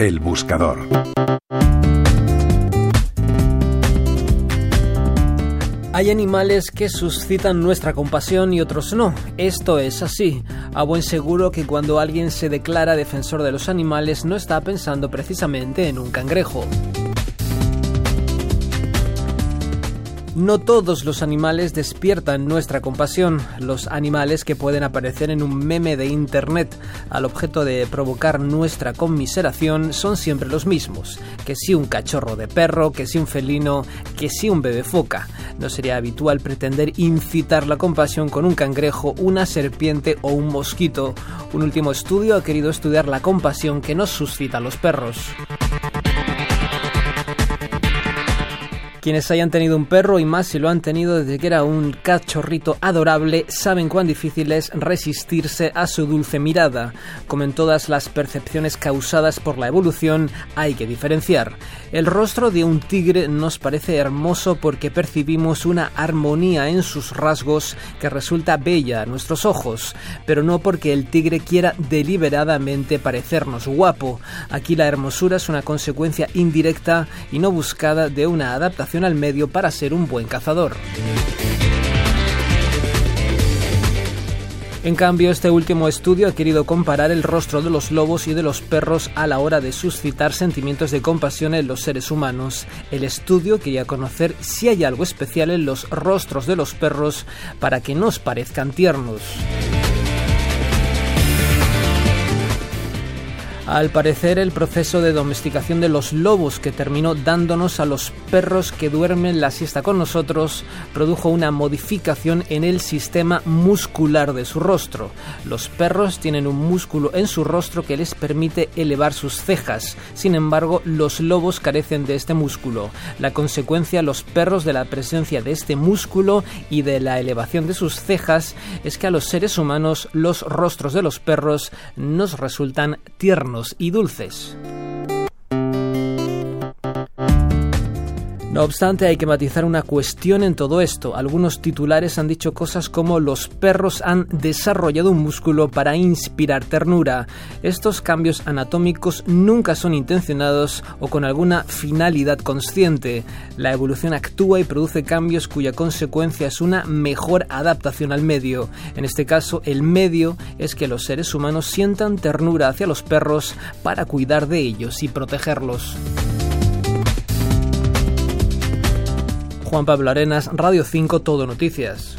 El buscador. Hay animales que suscitan nuestra compasión y otros no. Esto es así. A buen seguro que cuando alguien se declara defensor de los animales no está pensando precisamente en un cangrejo. No todos los animales despiertan nuestra compasión. Los animales que pueden aparecer en un meme de internet al objeto de provocar nuestra conmiseración son siempre los mismos. Que si un cachorro de perro, que si un felino, que si un bebé foca. No sería habitual pretender incitar la compasión con un cangrejo, una serpiente o un mosquito. Un último estudio ha querido estudiar la compasión que nos suscita los perros. Quienes hayan tenido un perro y más si lo han tenido desde que era un cachorrito adorable saben cuán difícil es resistirse a su dulce mirada. Como en todas las percepciones causadas por la evolución, hay que diferenciar. El rostro de un tigre nos parece hermoso porque percibimos una armonía en sus rasgos que resulta bella a nuestros ojos, pero no porque el tigre quiera deliberadamente parecernos guapo. Aquí la hermosura es una consecuencia indirecta y no buscada de una adaptación al medio para ser un buen cazador. En cambio, este último estudio ha querido comparar el rostro de los lobos y de los perros a la hora de suscitar sentimientos de compasión en los seres humanos. El estudio quería conocer si hay algo especial en los rostros de los perros para que nos parezcan tiernos. Al parecer, el proceso de domesticación de los lobos que terminó dándonos a los perros que duermen la siesta con nosotros produjo una modificación en el sistema muscular de su rostro. Los perros tienen un músculo en su rostro que les permite elevar sus cejas. Sin embargo, los lobos carecen de este músculo. La consecuencia, los perros de la presencia de este músculo y de la elevación de sus cejas es que a los seres humanos los rostros de los perros nos resultan y dulces. No obstante, hay que matizar una cuestión en todo esto. Algunos titulares han dicho cosas como los perros han desarrollado un músculo para inspirar ternura. Estos cambios anatómicos nunca son intencionados o con alguna finalidad consciente. La evolución actúa y produce cambios cuya consecuencia es una mejor adaptación al medio. En este caso, el medio es que los seres humanos sientan ternura hacia los perros para cuidar de ellos y protegerlos. Juan Pablo Arenas, Radio 5 Todo Noticias.